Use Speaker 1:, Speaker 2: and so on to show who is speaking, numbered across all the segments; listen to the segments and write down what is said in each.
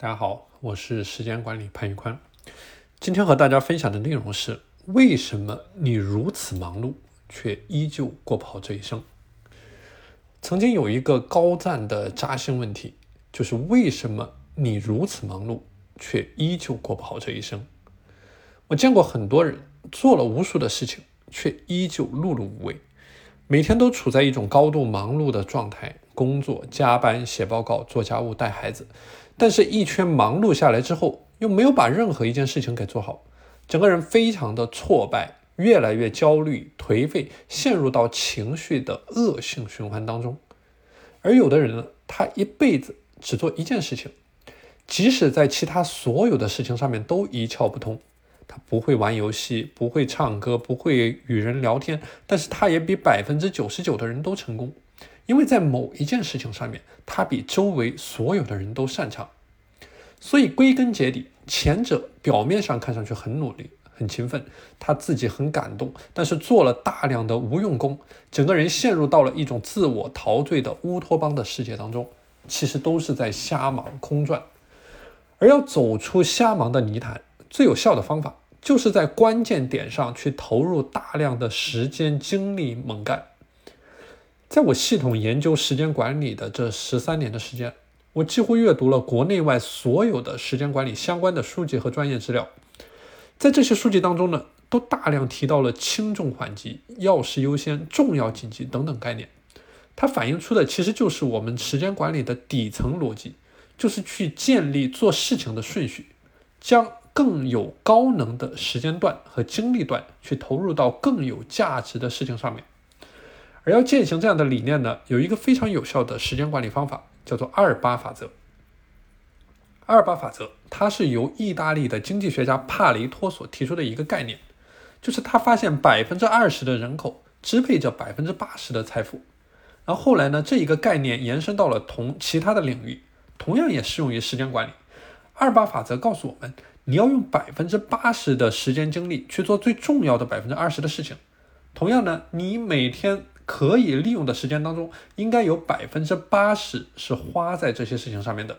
Speaker 1: 大家好，我是时间管理潘玉宽。今天和大家分享的内容是：为什么你如此忙碌，却依旧过不好这一生？曾经有一个高赞的扎心问题，就是为什么你如此忙碌，却依旧过不好这一生？我见过很多人做了无数的事情，却依旧碌碌无为，每天都处在一种高度忙碌的状态，工作、加班、写报告、做家务、带孩子。但是，一圈忙碌下来之后，又没有把任何一件事情给做好，整个人非常的挫败，越来越焦虑、颓废，陷入到情绪的恶性循环当中。而有的人呢，他一辈子只做一件事情，即使在其他所有的事情上面都一窍不通，他不会玩游戏，不会唱歌，不会与人聊天，但是他也比百分之九十九的人都成功。因为在某一件事情上面，他比周围所有的人都擅长，所以归根结底，前者表面上看上去很努力、很勤奋，他自己很感动，但是做了大量的无用功，整个人陷入到了一种自我陶醉的乌托邦的世界当中，其实都是在瞎忙空转。而要走出瞎忙的泥潭，最有效的方法，就是在关键点上去投入大量的时间、精力、猛干。在我系统研究时间管理的这十三年的时间，我几乎阅读了国内外所有的时间管理相关的书籍和专业资料。在这些书籍当中呢，都大量提到了轻重缓急、要事优先、重要紧急等等概念。它反映出的其实就是我们时间管理的底层逻辑，就是去建立做事情的顺序，将更有高能的时间段和精力段去投入到更有价值的事情上面。而要践行这样的理念呢，有一个非常有效的时间管理方法，叫做二八法则。二八法则，它是由意大利的经济学家帕雷托所提出的一个概念，就是他发现百分之二十的人口支配着百分之八十的财富。然后后来呢，这一个概念延伸到了同其他的领域，同样也适用于时间管理。二八法则告诉我们，你要用百分之八十的时间精力去做最重要的百分之二十的事情。同样呢，你每天。可以利用的时间当中，应该有百分之八十是花在这些事情上面的。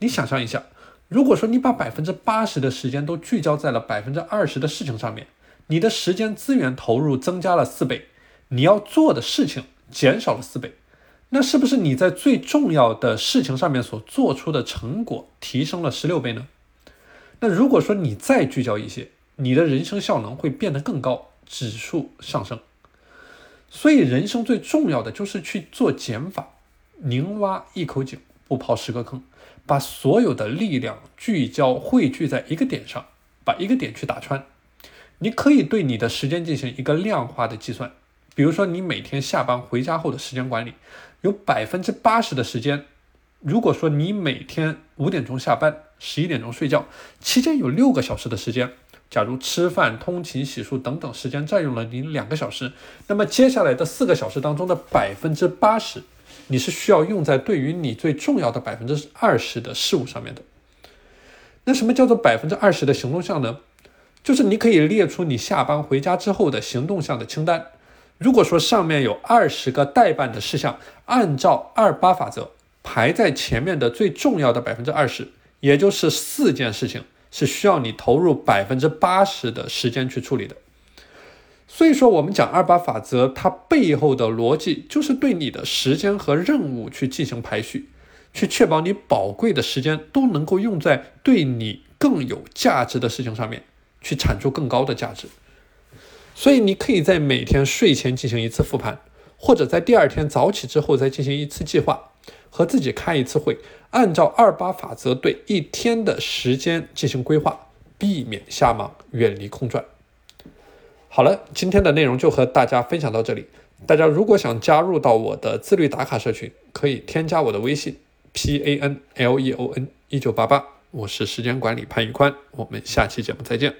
Speaker 1: 你想象一下，如果说你把百分之八十的时间都聚焦在了百分之二十的事情上面，你的时间资源投入增加了四倍，你要做的事情减少了四倍，那是不是你在最重要的事情上面所做出的成果提升了十六倍呢？那如果说你再聚焦一些，你的人生效能会变得更高，指数上升。所以，人生最重要的就是去做减法，宁挖一口井，不刨十个坑，把所有的力量聚焦汇聚在一个点上，把一个点去打穿。你可以对你的时间进行一个量化的计算，比如说你每天下班回家后的时间管理，有百分之八十的时间，如果说你每天五点钟下班，十一点钟睡觉，期间有六个小时的时间。假如吃饭、通勤、洗漱等等时间占用了你两个小时，那么接下来的四个小时当中的百分之八十，你是需要用在对于你最重要的百分之二十的事物上面的。那什么叫做百分之二十的行动项呢？就是你可以列出你下班回家之后的行动项的清单。如果说上面有二十个待办的事项，按照二八法则排在前面的最重要的百分之二十，也就是四件事情。是需要你投入百分之八十的时间去处理的，所以说我们讲二八法则，它背后的逻辑就是对你的时间和任务去进行排序，去确保你宝贵的时间都能够用在对你更有价值的事情上面，去产出更高的价值。所以你可以在每天睡前进行一次复盘，或者在第二天早起之后再进行一次计划。和自己开一次会，按照二八法则对一天的时间进行规划，避免瞎忙，远离空转。好了，今天的内容就和大家分享到这里。大家如果想加入到我的自律打卡社群，可以添加我的微信 p a n l e o n 一九八八，我是时间管理潘宇宽，我们下期节目再见。